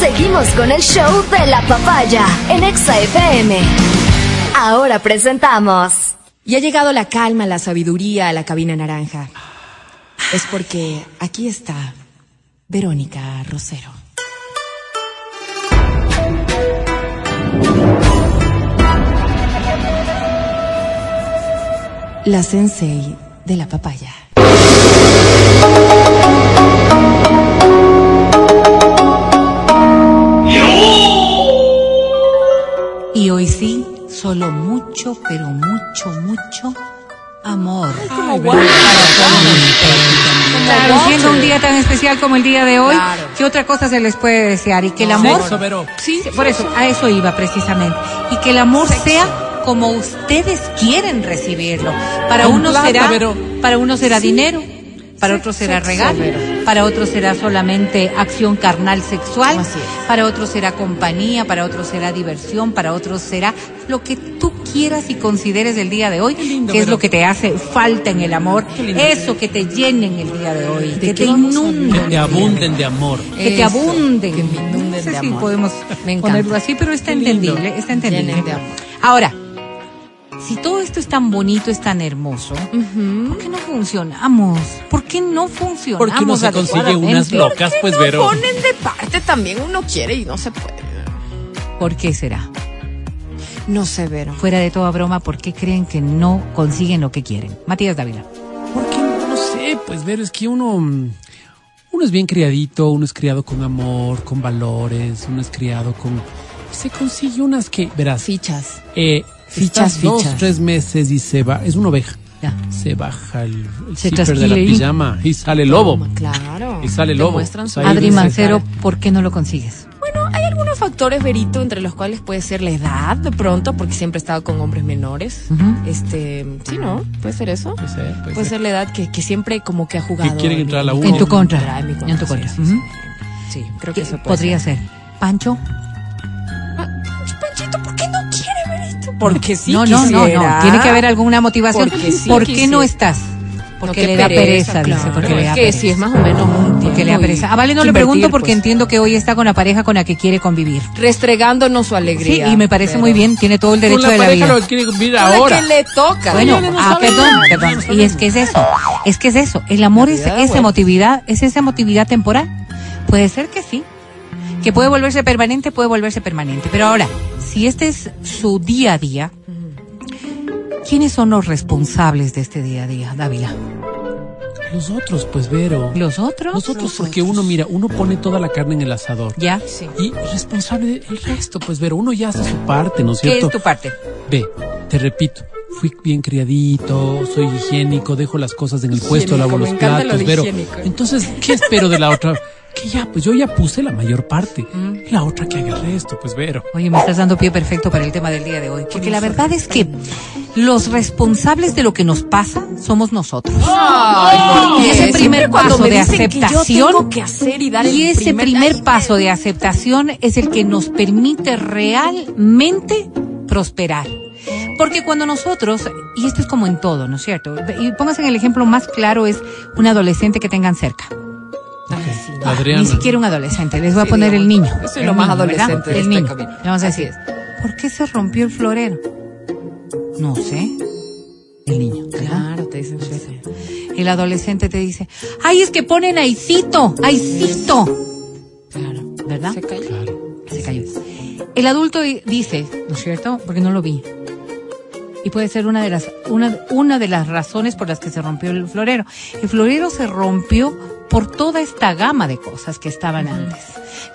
Seguimos con el show de la papaya en Exa FM. Ahora presentamos. Y ha llegado la calma, la sabiduría a la cabina naranja. Es porque aquí está Verónica Rosero. La sensei de la papaya. Y hoy sí, solo mucho, pero mucho, mucho amor. Claro, siendo un día tan especial como el día de hoy, ¿qué otra cosa se les puede desear? Y que el amor... Sí, por eso, a eso iba precisamente. Y que el amor sea como ustedes quieren recibirlo. Para uno será, para uno será dinero, para otros será regalo, para otros será solamente acción carnal sexual, para otros será compañía, para otros será diversión, para otros será lo que tú quieras y consideres el día de hoy, que es lo que te hace falta en el amor, eso que te llenen el día de hoy, que te inunden. Que te abunden de amor. Que te abunden. Que me inunden no sé de si amor. podemos Me encanta. ponerlo así, pero está entendible, está entendible. Ahora, si todo esto es tan bonito, es tan hermoso, ¿por qué no funcionamos? ¿Por qué no funcionamos? Porque uno se consigue unas locas, pues, No Vero. ponen de parte también, uno quiere y no se puede. ¿Por qué será? No sé, Vero. Fuera de toda broma, ¿por qué creen que no consiguen lo que quieren? Matías Dávila. Porque no sé, pues ver, es que uno, mm, uno es bien criadito, uno es criado con amor, con valores, uno es criado con, se consigue unas que, verás, Fichas. eh, Fichas, estás dos, fichas. tres meses y se va, es una oveja, Ya. se baja el, el Se zipper de la pijama y sale lobo. Claro. Y sale lobo. Adri Mancero, ¿por qué no lo consigues? Bueno, hay algunos factores, Verito, entre los cuales puede ser la edad, de pronto, porque siempre he estado con hombres menores. Este, sí, ¿no? Puede ser eso. Puede ser, puede Puede ser. ser la edad que, que siempre como que ha jugado. quieren en entrar a la U. En tu contra. En tu sí, contra. sí, Ujú. sí. Sí, creo que ¿Qué eso puede podría ser? ¿Pancho? Porque sí no, no, no, no. Tiene que haber alguna motivación. Porque sí ¿Por qué no estás? Porque le da pereza, dice. claro. Porque le da pereza. sí, es más o menos un Porque le da pereza. A Vale no le pregunto porque pues. entiendo que hoy está con la pareja con la que quiere convivir. Restregándonos su Sí, alegría. y me parece pero- muy bien. Tiene todo el Con derecho la de la pareja vida. lo quiere vivir Con la ahora. que le toca. Bueno, ah, perdón, perdón. Y es que es eso, es que es eso. El amor es esa vueltas. emotividad, es esa emotividad temporal. Puede ser que sí, que puede volverse permanente, puede volverse permanente. Pero ahora, si este es su día a día, ¿quiénes son los responsables de este día a día, Dávila? Nosotros, pues, Vero. ¿Los otros? Nosotros, porque uno, mira, uno pone toda la carne en el asador. ¿Ya? Sí. Y responsable del resto, pues, Vero, uno ya hace su parte, ¿no es ¿Qué cierto? es tu parte? Ve, te repito, fui bien criadito, soy higiénico, dejo las cosas en el puesto, lavo los lo platos, de Vero. higiénico. Entonces, ¿qué espero de la otra? Que ya, pues yo ya puse la mayor parte. Mm. La otra que haga el resto, pues, Vero. Oye, me estás dando pie perfecto para el tema del día de hoy. Porque la verdad es que los responsables de lo que nos pasa somos nosotros. Ay, Y ese primer paso de que aceptación tengo que hacer y dar y el ese primer paso de aceptación es el que nos permite realmente prosperar. Porque cuando nosotros, y esto es como en todo, ¿no es cierto? Y pónganse en el ejemplo más claro es un adolescente que tengan cerca. Ni siquiera un adolescente, les voy a Sí, poner el niño. yo soy El lo más adolescente de El este niño. camino. Vamos a Así decir, ¿por qué se rompió el florero? No sé. El niño. Claro, te dicen. El adolescente te dice, ay, es que ponen aicito, aicito. Claro. ¿Verdad? Se cayó. Claro. Se cayó. El adulto di- dice, ¿no es cierto? Porque no lo vi. Y puede ser una de las, una, una de las razones por las que se rompió el florero. El florero se rompió por toda esta gama de cosas que estaban antes.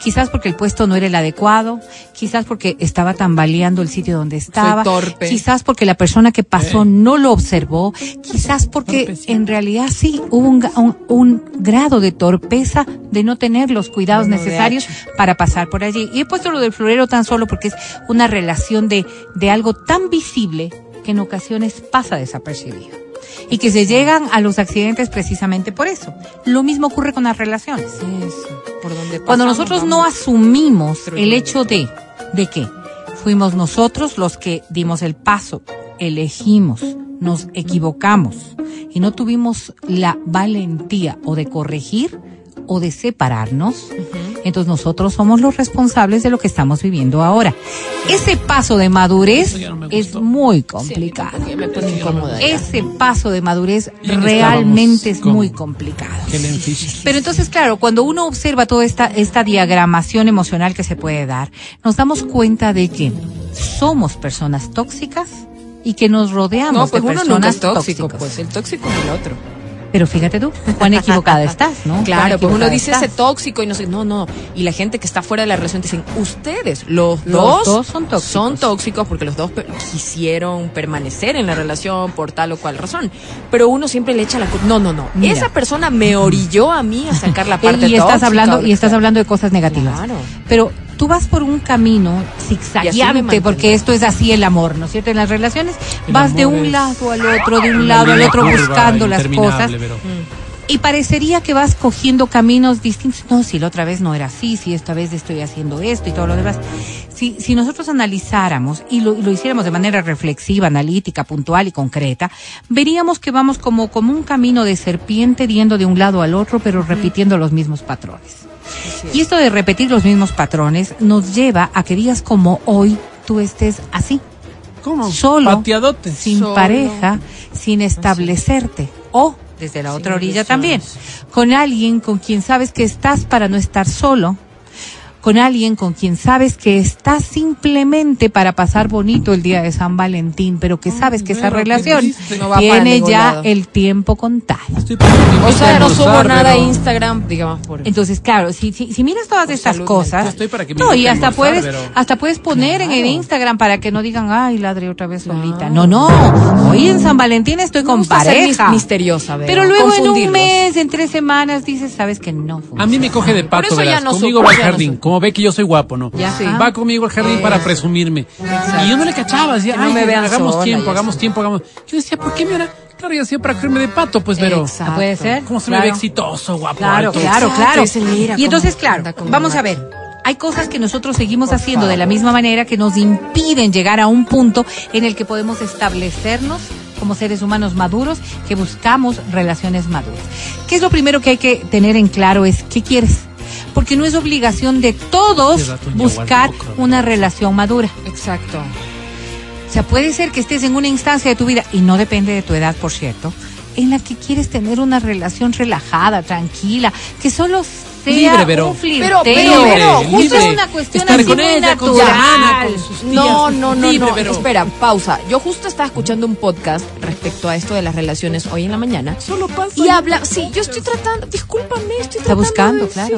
Quizás porque el puesto no era el adecuado, quizás porque estaba tambaleando el sitio donde estaba, torpe. quizás porque la persona que pasó no lo observó, quizás porque en realidad sí hubo un, ga- un- un grado de torpeza de no tener los cuidados Bueno, necesarios para pasar por allí. Y he puesto lo del florero tan solo porque es una relación de, de algo tan visible que en ocasiones pasa desapercibido. Y que se llegan a los accidentes precisamente por eso. Lo mismo ocurre con las relaciones. Eso. Por donde Cuando nosotros no asumimos el hecho de, de que fuimos nosotros los que dimos el paso, elegimos, nos equivocamos y no tuvimos la valentía o de corregir o de separarnos, Entonces nosotros somos los responsables de lo que estamos viviendo ahora. Ese paso de madurez es muy complicado. Ese paso de madurez realmente es muy complicado. Pero entonces, claro, cuando uno observa toda esta, esta diagramación emocional que se puede dar, nos damos cuenta de que somos personas tóxicas y que nos rodeamos no, pues de personas uno nunca es tóxico, pues el tóxico es el otro. Pero fíjate tú, cuán equivocada estás, ¿no? Claro, pues uno dice ese tóxico y no sé, no, no. Y la gente que está fuera de la relación dicen, ustedes, los, dos, son, tóxicos. son tóxicos porque los dos quisieron permanecer en la relación por tal o cual razón. Pero uno siempre le echa la culpa. No, no, no. Esa persona me orilló a mí a sacar la parte y estás hablando Y estás hablando de cosas negativas. Claro. Pero tú vas por un camino zigzagueante, porque esto es así el amor, ¿no es cierto? En las relaciones vas de un lado al otro, de un lado al otro buscando las cosas. Y parecería que vas cogiendo caminos distintos. No, si la otra vez no era así, si esta vez estoy haciendo esto y todo lo demás. Si, si nosotros analizáramos y lo, lo hiciéramos de manera reflexiva, analítica, puntual y concreta, veríamos que vamos como, como un camino de serpiente yendo de un lado al otro, pero repitiendo los mismos patrones. Y esto de repetir los mismos patrones nos lleva a que días como hoy tú estés así. ¿Cómo? Solo, sin pareja, sin establecerte. O, desde la otra orilla también, con alguien con quien sabes que estás para no estar solo, con alguien con quien sabes que estás simplemente para pasar bonito el día de San Valentín, pero que sabes que esa relación tiene ya el tiempo contado. O sea, no subo nada a Instagram, digamos por Entonces, claro, si, si, miras todas estas cosas, no, y hasta puedes, hasta puedes poner en el Instagram para que no digan, ay, ladre otra vez solita. No, no, hoy en San Valentín estoy con pareja. misteriosa, Pero luego en un mes, en tres semanas, dices, sabes que no A mí me coge de pato, verás, conmigo va al ve que yo soy guapo, ¿no? Ya. Va conmigo al jardín para presumirme. Y yo no le cachaba, decía, ay, me vean hagamos tiempo, hagamos tiempo, hagamos. Yo decía, ¿por qué me era? Claro, yo hacía para cogerme de pato, pues, pero. Puede ser. ¿Cómo se me ve exitoso, guapo? Claro, claro, claro. Y entonces, claro, vamos a ver hay cosas que nosotros seguimos haciendo de la misma manera que nos impiden llegar a un punto en el que podemos establecernos como seres humanos maduros que buscamos relaciones maduras. ¿Qué es lo primero que hay que tener en claro? Es qué quieres porque no es obligación de todos buscar una relación madura. Exacto. O sea, puede ser que estés en una instancia de tu vida, y no depende de tu edad, por cierto, en la que quieres tener una relación relajada, tranquila, que solo sea libre, pero, un flirteo. Pero, pero, justo es una cuestión así con ella, natural. Con sus no, no, no, no. Espera, pausa. Yo justo estaba escuchando un podcast respecto a esto de las relaciones hoy en la mañana. Solo pasa. Y habla, sí, yo estoy tratando, discúlpame, estoy tratando. Está buscando, claro.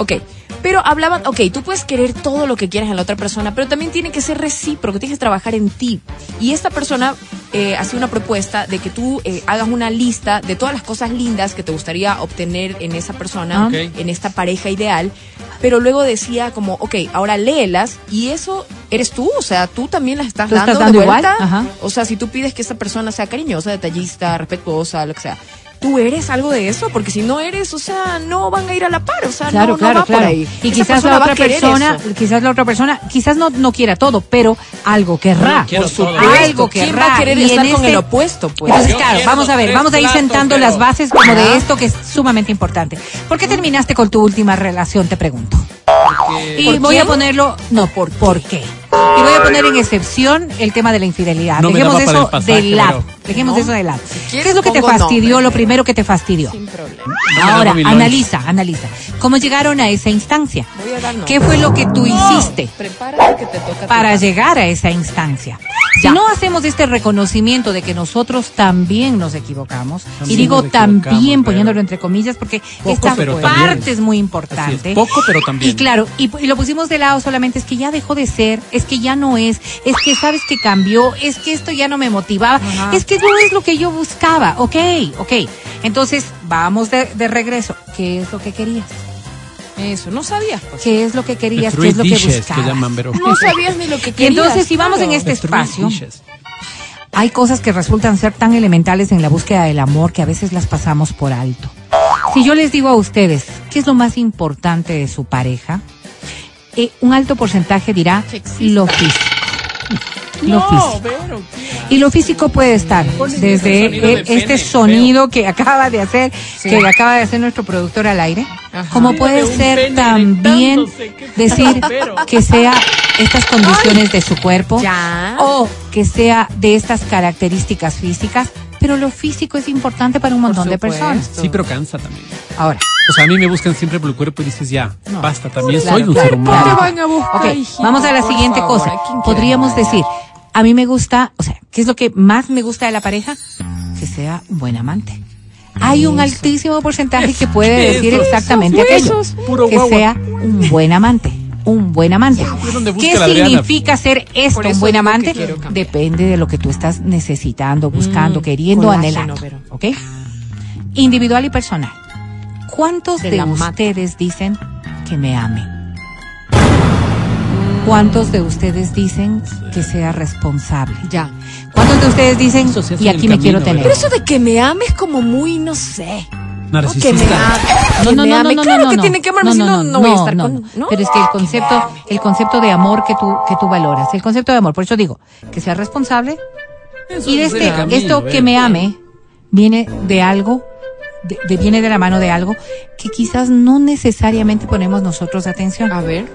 Ok. Pero hablaban, ok, tú puedes querer todo lo que quieras en la otra persona, pero también tiene que ser recíproco, tienes que trabajar en ti. Y esta persona eh, hacía una propuesta de que tú eh, hagas una lista de todas las cosas lindas que te gustaría obtener en esa persona, en esta pareja ideal, pero luego decía como, ok, ahora léelas y eso eres tú, o sea, tú también las estás, dando, de vuelta. O sea, si tú pides que esa persona sea cariñosa, detallista, respetuosa, lo que sea tú eres algo de eso, porque si no eres, o sea, no van a ir a la par, o sea, no, va por ahí. Y quizás la otra persona, quizás la otra persona, quizás no, no quiera todo, pero algo querrá. algo querrá. ¿Quién va a querer estar con el opuesto? Pues? Entonces, claro, vamos a ver, vamos a ir sentando las bases como de esto que es sumamente importante. ¿Por qué terminaste con tu última relación, te pregunto? Y voy a ponerlo, no, por, ¿por qué? Y voy a poner en excepción el tema de la infidelidad. Dejemos eso de lado. Dejemos eso de lado. ¿Qué es lo que te fastidió? Lo primero que te fastidió. Sin problema. Ahora, analiza, analiza. ¿Cómo llegaron a esa instancia? ¿Qué fue lo que tú hiciste para llegar a esa instancia? Si no hacemos este reconocimiento de que nosotros también nos equivocamos, y digo también poniéndolo entre comillas, porque esta parte es muy importante. poco, pero también. Y claro, y, lo pusimos de lado solamente, es que ya dejó de ser, es que ya no es, es que sabes que cambió, es que esto ya no me motivaba, es que no es lo que yo buscaba. Ok, ok. Entonces, vamos de, de regreso. ¿Qué es lo que querías? Eso, no sabías. Pues. ¿Qué es lo que querías? ¿Qué es lo que buscabas? no sabías ni lo que querías. Y entonces, si vamos en este espacio, hay cosas que resultan ser tan elementales en la búsqueda del amor que a veces las pasamos por alto. Si yo les digo a ustedes, ¿qué es lo más importante de su pareja? Eh, un alto porcentaje dirá lo físico. Lo físico. y lo físico puede estar desde e- este sonido que acaba de hacer, que acaba de hacer nuestro productor al aire, como puede ser también decir que sea estas condiciones de su cuerpo o que sea de estas características físicas, pero lo físico es importante para un montón de personas. Sí, pero cansa también. Ahora. O sea, a mí me buscan siempre por el cuerpo y dices, ya, basta, también soy un ser humano. vamos a la siguiente cosa. Podríamos decir, a mí me gusta, o sea, ¿qué es lo que más me gusta de la pareja? Que sea un buen amante. Hay un altísimo porcentaje que puede decir exactamente aquello. Que sea un buen amante un buen amante. ¿Qué significa ser esto un buen amante? Depende de lo que tú estás necesitando, buscando, mm, queriendo, anhelando. ¿Ok? Individual y personal. ¿Cuántos de, ustedes dicen que me ame? ¿Cuántos de ustedes dicen que sea responsable? Ya. ¿Cuántos de ustedes dicen y aquí me quiero tener? Pero eso de que me ame es como muy, no sé. Narcisista. No, no, no, no, no, claro que tiene que amarme, no, no voy a estar con... Pero es que el concepto, el concepto de amor que tú, que tú valoras, el concepto de amor, por eso digo, que sea responsable y de este, esto que me ame viene de algo de, viene de la mano de algo que quizás no necesariamente ponemos nosotros atención. A ver.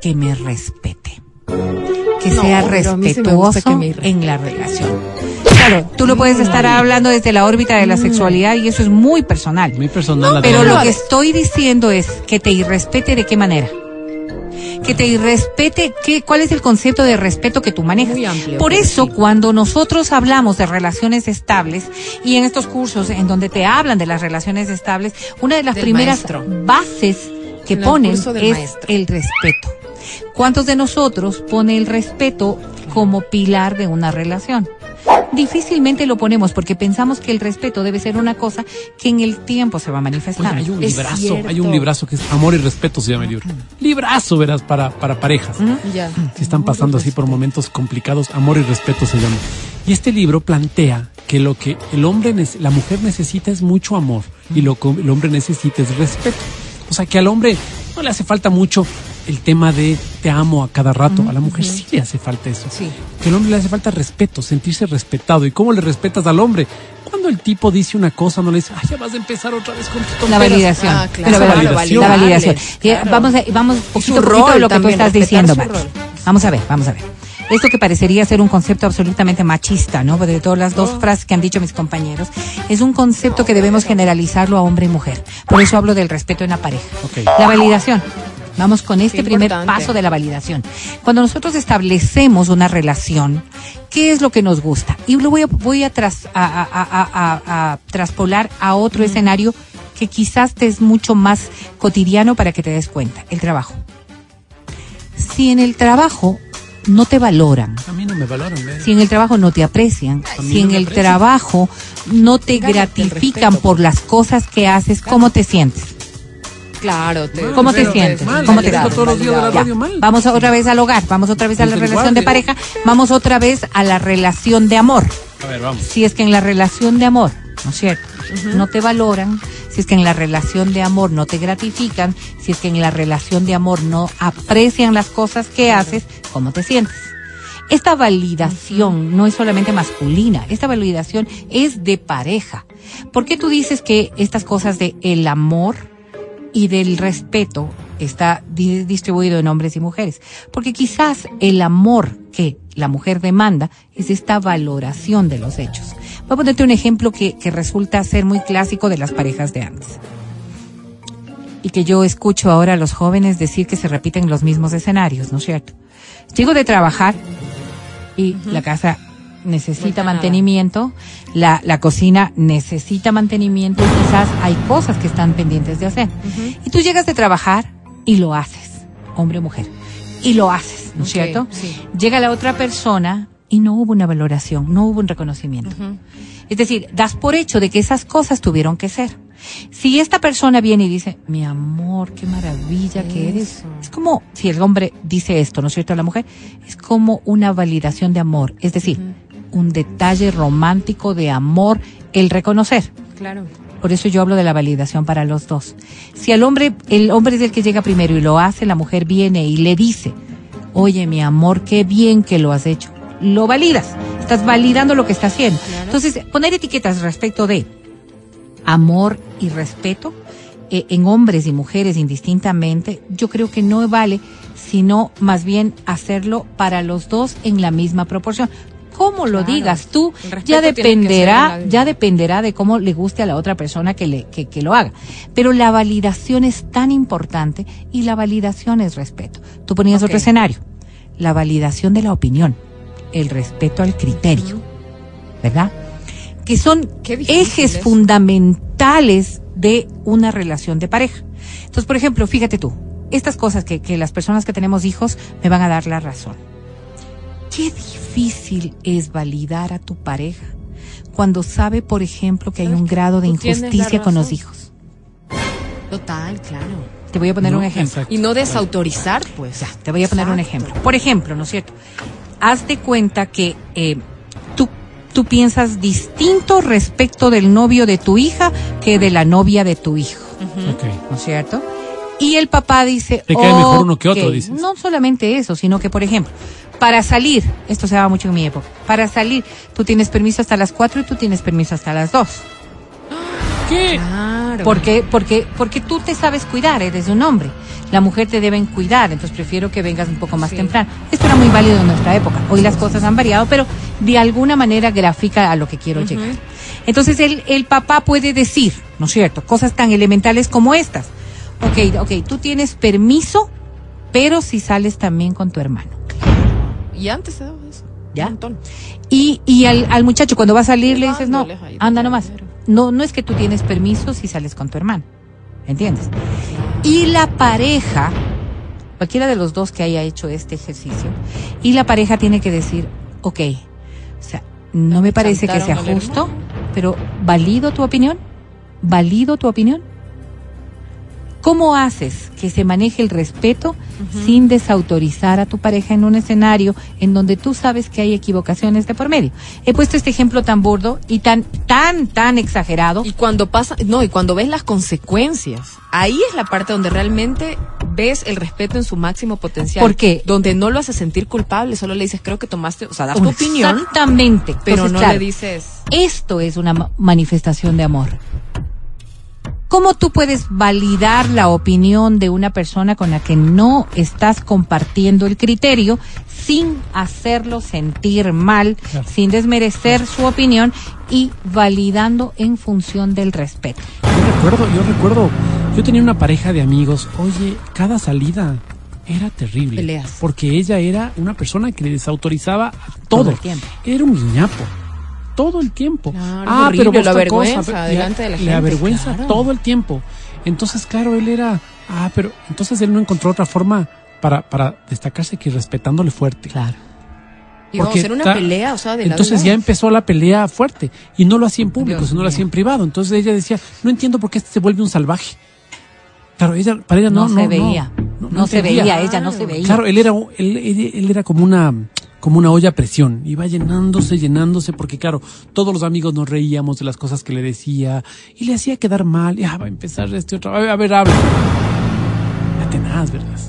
Que me respete. Que sea respetuoso en la relación. Claro, tú lo puedes estar hablando desde la órbita de la mm. sexualidad y eso es muy personal. Muy personal. pero lo que estoy diciendo es que te irrespete de qué manera que te irrespete, ¿qué, ¿cuál es el concepto de respeto que tú manejas? Por eso, cuando nosotros hablamos de relaciones estables, y en estos cursos en donde te hablan de las relaciones estables, una de las primeras bases que ponen es el respeto. ¿Cuántos de nosotros pone el respeto como pilar de una relación? Difícilmente lo ponemos porque pensamos que el respeto debe ser una cosa que en el tiempo se va a manifestar. hay un librazo, hay un librazo que es Amor y Respeto se llama el libro. Librazo, verás, para, para parejas. Si están pasando así por momentos complicados, Amor y Respeto se llama. Y este libro plantea que lo que el hombre, la mujer necesita es mucho amor y lo que el hombre necesita es respeto. O sea, que al hombre no le hace falta mucho el tema de te amo a cada rato. a la mujer sí le hace falta eso. Sí. Que al hombre le hace falta respeto, sentirse respetado. ¿Y cómo le respetas al hombre? Cuando el tipo dice una cosa, no le dice, ay, ya vas a empezar otra vez con tu La validación. Ah, claro. La validación. La validación. Vamos a, vamos poquito, poquito lo que tú estás diciendo, Vamos a ver, vamos a ver. Esto que parecería ser un concepto absolutamente machista, ¿no? De todas las dos oh. frases que han dicho mis compañeros, es un concepto que debemos generalizarlo a hombre y mujer. Por eso hablo del respeto en la pareja. La validación. Vamos con este primer paso de la validación. Cuando nosotros establecemos una relación, ¿qué es lo que nos gusta? Y lo voy a, voy a, tras, a, traspolar a otro escenario que quizás te es mucho más cotidiano para que te des cuenta, el trabajo. Si en el trabajo no te valoran. A mí no me valoran. Si en el trabajo no te aprecian, si en el trabajo no te gratifican por las cosas que haces, ¿cómo te sientes? Claro, ¿cómo te sientes? ¿Cómo te sientes? Vamos otra vez al hogar, vamos otra vez a la relación de pareja, vamos otra vez a la relación de amor. A ver, vamos. Si es que en la relación de amor, ¿no es cierto? No te valoran, si es que en la relación de amor no te gratifican, si es que en la relación de amor no aprecian las cosas que haces, ¿cómo te sientes? Esta validación no es solamente masculina, esta validación es de pareja. ¿Por qué tú dices que estas cosas de el amor y del respeto está distribuido en hombres y mujeres. Porque quizás el amor que la mujer demanda es esta valoración de los hechos. Voy a ponerte un ejemplo que, que resulta ser muy clásico de las parejas de antes. Y que yo escucho ahora a los jóvenes decir que se repiten los mismos escenarios, ¿no es cierto? Llego de trabajar y la casa necesita mantenimiento, la, la, cocina necesita mantenimiento y quizás hay cosas que están pendientes de hacer. Y tú llegas de trabajar y lo haces, hombre o mujer, y lo haces, ¿no es cierto? Llega la otra persona y no hubo una valoración, no hubo un reconocimiento. Es decir, das por hecho de que esas cosas tuvieron que ser. Si esta persona viene y dice, mi amor, qué maravilla que eres, es como si el hombre dice esto, ¿no es cierto? A la mujer, es como una validación de amor. Es decir, un detalle romántico de amor el reconocer. Claro. Por eso yo hablo de la validación para los dos. Si al hombre, el hombre es el que llega primero y lo hace, la mujer viene y le dice, oye mi amor, qué bien que lo has hecho. lo validas. Estás validando lo que está haciendo. Entonces, poner etiquetas respecto de amor y respeto eh, en hombres y mujeres indistintamente, yo creo que no vale, sino más bien hacerlo para los dos en la misma proporción. Cómo lo digas tú, ya dependerá, ya dependerá de cómo le guste a la otra persona que, le, que, que lo haga. Pero la validación es tan importante y la validación es respeto. Tú ponías otro escenario, la validación de la opinión, el respeto al criterio, ¿verdad? Que son ejes fundamentales de una relación de pareja. Entonces, por ejemplo, fíjate tú, estas cosas que, que las personas que tenemos hijos me van a dar la razón Qué difícil es validar a tu pareja cuando sabe, por ejemplo, que hay un grado de injusticia con los hijos. Total, claro. Te voy a poner un ejemplo. Y no desautorizar, pues. Ya, te voy a poner un ejemplo. Por ejemplo, ¿no es cierto? Haz de cuenta que eh, tú, tú piensas distinto respecto del novio de tu hija que de la novia de tu hijo. ¿No es cierto? Y el papá dice. Te cae mejor uno que otro, dices. No solamente eso, sino que, por ejemplo, para salir, esto se daba mucho en mi época, para salir, tú tienes permiso hasta las 4 y tú tienes permiso hasta las 2. ¿Qué? Claro. Porque, porque, porque tú te sabes cuidar, eres un hombre. La mujer te deben cuidar, entonces prefiero que vengas un poco más temprano. Esto era muy válido en nuestra época. Hoy las cosas han variado, pero de alguna manera gráfica a lo que quiero llegar. Entonces el, el papá puede decir, ¿no es cierto? Cosas tan elementales como estas. Ok, ok, tú tienes permiso, pero si sales también con tu hermano. Y antes se daba eso. ¿Ya? Y, y al, al muchacho cuando va a salir le dices, no, anda nomás. No, no es que tú tienes permiso si sales con tu hermano. ¿Entiendes? Y la pareja, cualquiera de los dos que haya hecho este ejercicio, y la pareja tiene que decir, ok, o sea, no me parece que sea justo, pero ¿valido tu opinión? ¿Valido tu opinión? ¿Cómo haces que se maneje el respeto sin desautorizar a tu pareja en un escenario en donde tú sabes que hay equivocaciones de por medio? He puesto este ejemplo tan burdo y tan, tan, tan exagerado. Y cuando pasa, no, y cuando ves las consecuencias, ahí es la parte donde realmente ves el respeto en su máximo potencial. ¿Por qué? Donde no lo haces sentir culpable, solo le dices, creo que tomaste, o sea, das tu opinión. Exactamente. Pero no le dices. Esto es una manifestación de amor. ¿Cómo tú puedes validar la opinión de una persona con la que no estás compartiendo el criterio sin hacerlo sentir mal, sin desmerecer su opinión y validando en función del respeto? Yo recuerdo, yo recuerdo, yo tenía una pareja de amigos, oye, cada salida era terrible. Peleas. Porque ella era una persona que desautorizaba todo. todo el tiempo. Era un guiñapo todo el tiempo. ah, pero la vergüenza delante de la gente. La vergüenza todo el tiempo. Entonces, claro, él era, ah, pero entonces él no encontró otra forma para, para destacarse que respetándole fuerte. Claro. Y vamos a hacer una pelea, o sea, de Entonces ya empezó la pelea fuerte y no lo hacía en público, sino lo hacía en privado. Entonces ella decía, no entiendo por qué este se vuelve un salvaje. Claro, ella, para ella no, no, se veía. No, se veía, ella no se veía. Claro, él era, él, él era como una, como una olla a presión, iba llenándose, llenándose, porque claro, todos los amigos nos reíamos de las cosas que le decía y le hacía quedar mal, ya va a empezar este otro, a ver, habla. Ya tenaz, ¿verdad?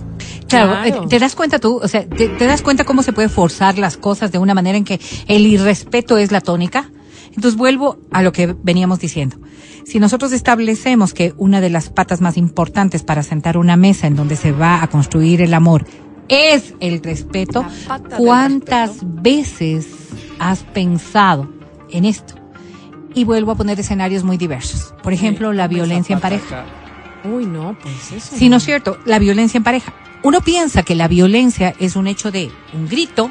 Claro, eh, te das cuenta tú, o sea, te, te, das cuenta cómo se puede forzar las cosas de una manera en que el irrespeto es la tónica. Entonces vuelvo a lo que veníamos diciendo. Si nosotros establecemos que una de las patas más importantes para sentar una mesa en donde se va a construir el amor es el respeto. ¿Cuántas veces has pensado en esto? Y vuelvo a poner escenarios muy diversos. Por ejemplo, la violencia en pareja. Uy, no, pues eso. Sí, no es cierto, la violencia en pareja. Uno piensa que la violencia es un hecho de un grito,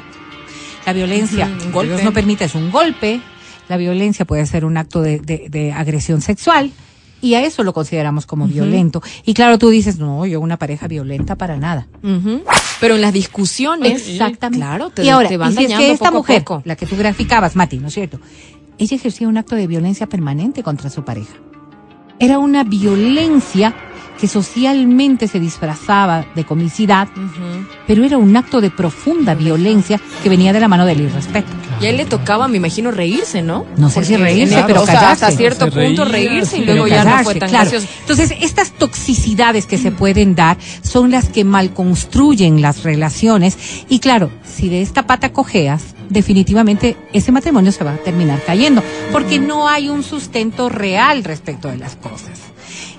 la violencia, Dios no permite, es un golpe, la violencia puede ser un acto de, de agresión sexual, y a eso lo consideramos como violento. Y claro, tú dices, no, yo una pareja violenta para nada. Pero en las discusiones, exactamente. Claro, te, y ahora, te van y si es que esta mujer, la que tú graficabas, Mati, ¿no es cierto? Ella ejercía un acto de violencia permanente contra su pareja. Era una violencia que socialmente se disfrazaba de comicidad, pero era un acto de profunda violencia que venía de la mano del irrespeto. Y a él le tocaba, me imagino, reírse, ¿no? No sé si reírse, pero hasta cierto punto reírse y luego ya no fue tan gracioso. Entonces, estas toxicidades que se pueden dar son las que mal construyen las relaciones y claro, si de esta pata cojeas, definitivamente ese matrimonio se va a terminar cayendo, porque no hay un sustento real respecto de las cosas.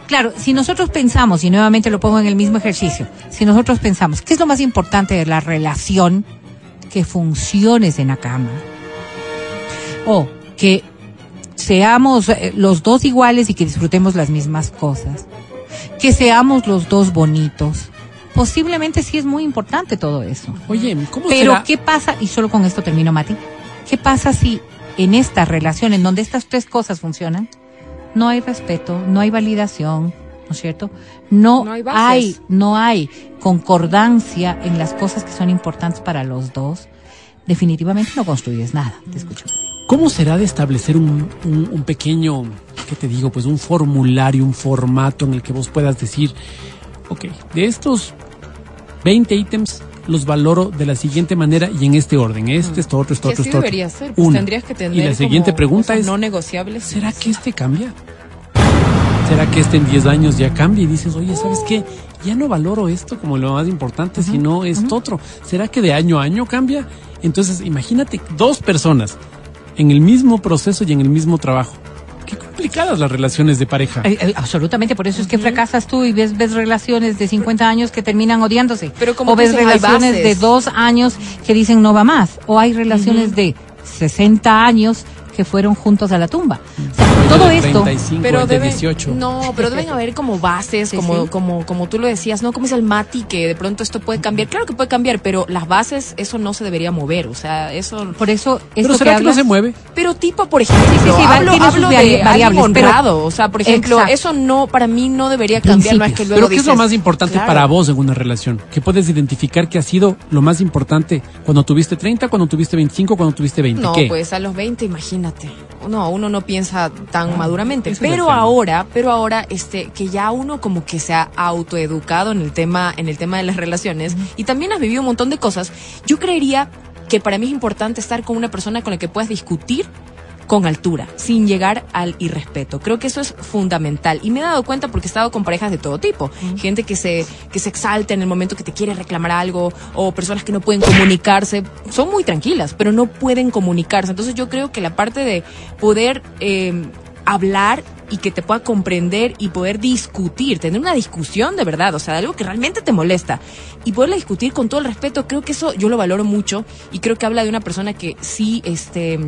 Claro, si nosotros pensamos, y nuevamente lo pongo en el mismo ejercicio, si nosotros pensamos, ¿qué es lo más importante de la relación? Que funciones en la cama. O que seamos eh, los dos iguales y que disfrutemos las mismas cosas. Que seamos los dos bonitos. Posiblemente sí es muy importante todo eso. Oye, ¿cómo Pero ¿qué pasa? Y solo con esto termino, Mati. ¿Qué pasa si en esta relación, en donde estas tres cosas funcionan, no hay respeto, no hay validación, ¿no es cierto? No, hay, no hay concordancia en las cosas que son importantes para los dos. Definitivamente no construyes nada. Te escucho. ¿Cómo será de establecer un, un, pequeño, qué te digo, pues un formulario, un formato en el que vos puedas decir, ok, de estos 20 ítems los valoro de la siguiente manera y en este orden. Este, esto, otro, esto, otro, esto. debería ser. Pues tendrías que tener y la siguiente pregunta es: no negociables. ¿Será que este cambia? ¿Será que este en 10 años ya cambia y dices, oye, ¿sabes qué? Ya no valoro esto como lo más importante, sino esto otro. ¿Será que de año a año cambia? Entonces, imagínate dos personas en el mismo proceso y en el mismo trabajo. Complicadas las relaciones de pareja. Eh, eh, absolutamente, por eso es que fracasas tú y ves, ves relaciones de 50 años que terminan odiándose. Pero como o ves relaciones de dos años que dicen no va más. O hay relaciones de 60 años que fueron juntos a la tumba. Todo esto, pero debe, 18. no, pero deben haber como bases, como como como tú lo decías, no como es el Mati que de pronto esto puede cambiar. Claro que puede cambiar, pero las bases eso no se debería mover, o sea, eso Por eso Pero será que, no se mueve? Pero tipo, por ejemplo, hablo, de variables, honrado, o sea, por ejemplo, eso no para mí no debería cambiar más que luego Pero ¿qué es lo más importante para vos en una relación? ¿Qué puedes identificar que ha sido lo más importante cuando tuviste 30, cuando tuviste 25, cuando tuviste 20? No, pues a los 20, imagínate no, uno no piensa tan maduramente. Pero ahora, pero ahora, este, que ya uno como que se ha autoeducado en el tema, en el tema de las relaciones y también has vivido un montón de cosas, yo creería que para mí es importante estar con una persona con la que puedas discutir con altura, sin llegar al irrespeto. Creo que eso es fundamental. Y me he dado cuenta porque he estado con parejas de todo tipo. Gente que se, que se exalta en el momento que te quiere reclamar algo, o personas que no pueden comunicarse. Son muy tranquilas, pero no pueden comunicarse. Entonces yo creo que la parte de poder eh, hablar y que te pueda comprender y poder discutir, tener una discusión de verdad, o sea, algo que realmente te molesta y poderla discutir con todo el respeto, creo que eso yo lo valoro mucho y creo que habla de una persona que sí, este,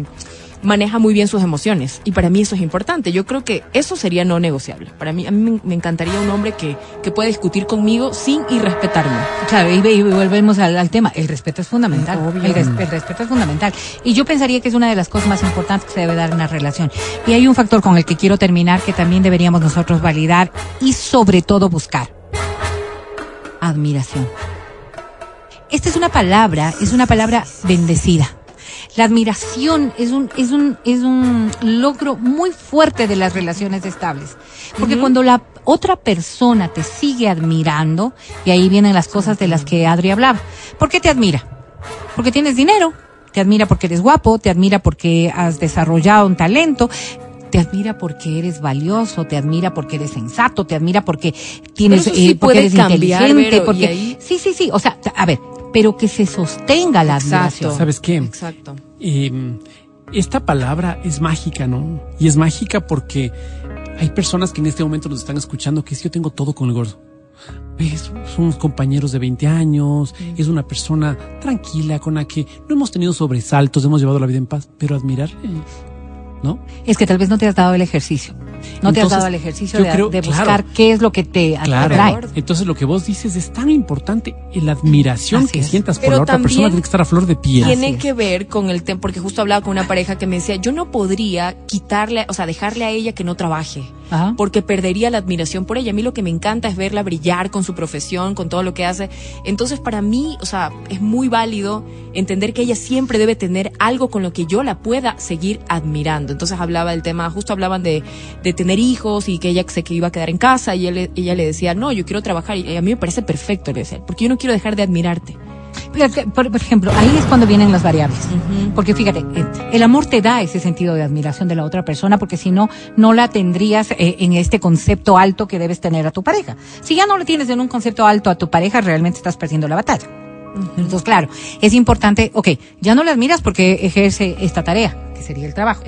maneja muy bien sus emociones. Y para mí eso es importante. Yo creo que eso sería no negociable. Para mí, a mí me encantaría un hombre que, que pueda discutir conmigo sin irrespetarme. Claro, y, volvemos al, tema. El respeto es fundamental. El, respeto es fundamental. Y yo pensaría que es una de las cosas más importantes que se debe dar en una relación. Y hay un factor con el que quiero terminar que también deberíamos nosotros validar y sobre todo buscar. Admiración. Esta es una palabra, es una palabra bendecida la admiración es un, es un, es un logro muy fuerte de las relaciones estables. Porque cuando la otra persona te sigue admirando, y ahí vienen las cosas de las que Adri hablaba. ¿Por qué te admira? Porque tienes dinero, te admira porque eres guapo, te admira porque has desarrollado un talento, te admira porque eres valioso, te admira porque eres sensato, te admira porque tienes, eh, porque eres inteligente, porque sí, sí, sí, o sea, a ver, pero que se sostenga la admiración. ¿Sabes qué? Exacto. Eh, esta palabra es mágica, ¿no? Y es mágica porque hay personas que en este momento nos están escuchando que si yo tengo todo con el gordo. ¿Ves? Somos compañeros de 20 años, es una persona tranquila con la que no hemos tenido sobresaltos, hemos llevado la vida en paz, pero admirar ¿no? Es que tal vez no te has dado el ejercicio. No te has dado el ejercicio de, buscar qué es lo que te atrae. Entonces lo que vos dices es tan importante, la admiración que sientas por la otra persona tiene que estar a flor de piel. Tiene que ver con el tema, porque justo hablaba con una pareja que me decía, yo no podría quitarle, o sea, dejarle a ella que no trabaje porque perdería la admiración por ella. A mí lo que me encanta es verla brillar con su profesión, con todo lo que hace. Entonces, para mí, o sea, es muy válido entender que ella siempre debe tener algo con lo que yo la pueda seguir admirando. Entonces, hablaba del tema, justo hablaban de, de tener hijos y que ella se que iba a quedar en casa y ella le decía, no, yo quiero trabajar. Y a mí me parece perfecto, le decía, porque yo no quiero dejar de admirarte. Por, ejemplo, ahí es cuando vienen las variables. Porque fíjate, eh, el amor te da ese sentido de admiración de la otra persona, porque si no, no la tendrías eh, en este concepto alto que debes tener a tu pareja. Si ya no le tienes en un concepto alto a tu pareja, realmente estás perdiendo la batalla. Entonces, claro, es importante, ok, ya no la admiras porque ejerce esta tarea, que sería el trabajo.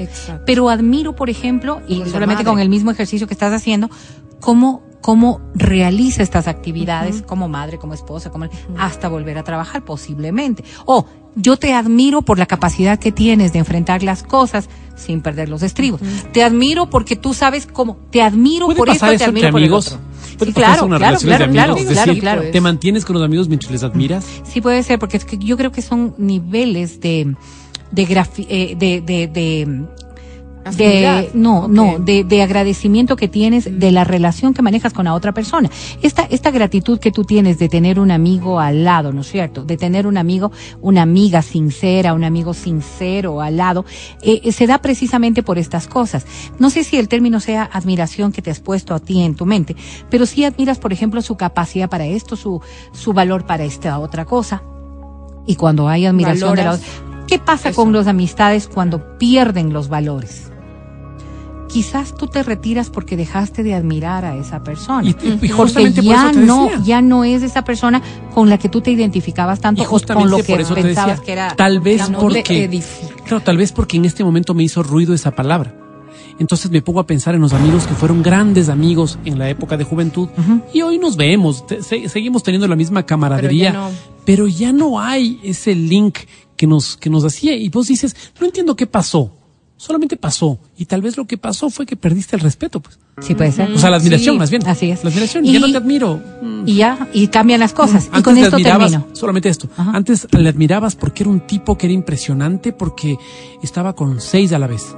Pero admiro, por ejemplo, y solamente con el mismo ejercicio que estás haciendo, cómo cómo realiza estas actividades como madre, como esposa, como hasta volver a trabajar posiblemente. O yo te admiro por la capacidad que tienes de enfrentar las cosas sin perder los estribos. Te admiro porque tú sabes cómo. Te admiro por eso, te admiro por amigos? Claro, claro, claro, claro, claro, ¿Te mantienes con los amigos mientras les admiras? Sí, puede ser, porque es que yo creo que son niveles de de, eh, de, de, de de no no de, de, agradecimiento que tienes mm. de la relación que manejas con la otra persona. Esta esta gratitud que tú tienes de tener un amigo al lado no es cierto de tener un amigo una amiga sincera un amigo sincero al lado eh, eh, se da precisamente por estas cosas. No sé si el término sea admiración que te has puesto a ti en tu mente pero sí admiras por ejemplo su capacidad para esto su su valor para esta otra cosa. Y cuando hay admiración de la otra ¿Qué pasa con las amistades cuando pierden los valores? Quizás tú te retiras porque dejaste de admirar a esa persona. Y, porque ya no, ya no es esa persona con la que tú te identificabas tanto o con lo que pensabas que era. Tal vez porque, claro, tal vez porque en este momento me hizo ruido esa palabra. Entonces me pongo a pensar en los amigos que fueron grandes amigos en la época de juventud y hoy nos vemos, seguimos teniendo la misma camaradería, pero ya no hay ese link que nos, que nos hacía y vos dices, no entiendo qué pasó solamente pasó. Y tal vez lo que pasó fue que perdiste el respeto, pues. Sí, puede ser. O sea, la admiración, más bien. Así es. La admiración. Y, ya no te admiro. Y ya, y cambian las cosas. y con esto termino. Solamente esto. Antes le admirabas porque era un tipo que era impresionante porque estaba con seis a la vez.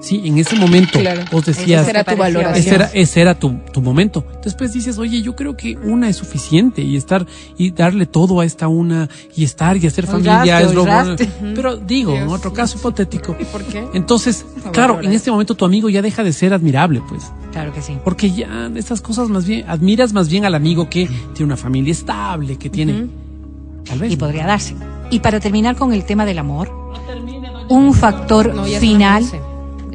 Sí, en ese momento vos decías. Ese era tu valor. Ese era, tu, tu, momento. Después dices, oye, yo creo que una es suficiente y estar y darle todo a esta una y estar y hacer familia es lo bueno. Pero digo, en otro caso hipotético. ¿Y por qué? Entonces, claro, en este momento tu amigo ya deja de ser admirable, pues. Claro que sí. Porque ya estas cosas más bien, admiras más bien al amigo que tiene una familia estable, que tiene. Tal vez. Y podría darse. Y para terminar con el tema del amor, un factor final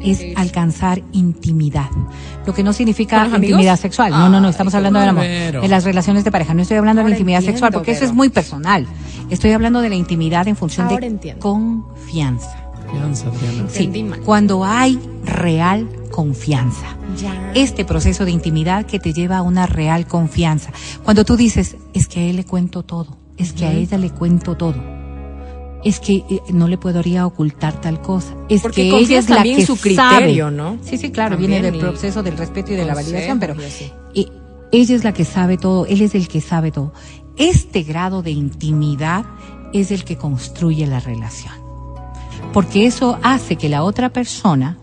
es alcanzar intimidad. Lo que no significa intimidad sexual. no, no, no, estamos hablando del amor. De las relaciones de pareja. No estoy hablando de la intimidad sexual porque eso es muy personal. Estoy hablando de la intimidad en función de confianza. Sí, cuando hay real confianza. Este proceso de intimidad que te lleva a una real confianza. Cuando tú dices, es que a él le cuento todo, es que a ella le cuento todo es que eh, no le podría ocultar tal cosa. Es que ella es la que su criterio, ¿no? Sí, sí, claro, viene del proceso del respeto y de la validación, pero y ella es la que sabe todo, él es el que sabe todo. Este grado de intimidad es el que construye la relación. Porque eso hace que la otra persona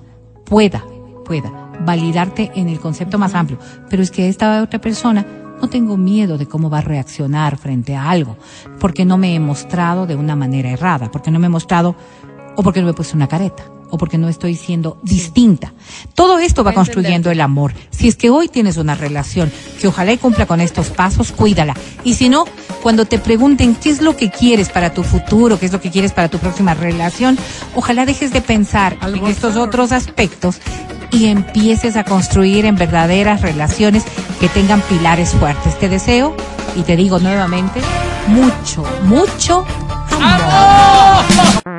pueda, pueda validarte en el concepto más amplio. Pero es que esta otra persona no tengo miedo de cómo va a reaccionar frente a algo, porque no me he mostrado de una manera errada, porque no me he mostrado o porque no me he puesto una careta o porque no estoy siendo distinta. Todo esto va construyendo el amor. Si es que hoy tienes una relación que ojalá y cumpla con estos pasos, cuídala. Y si no, cuando te pregunten qué es lo que quieres para tu futuro, qué es lo que quieres para tu próxima relación, ojalá dejes de pensar en estos otros aspectos y empieces a construir en verdaderas relaciones que tengan pilares fuertes. Te deseo y te digo nuevamente, mucho, mucho amor.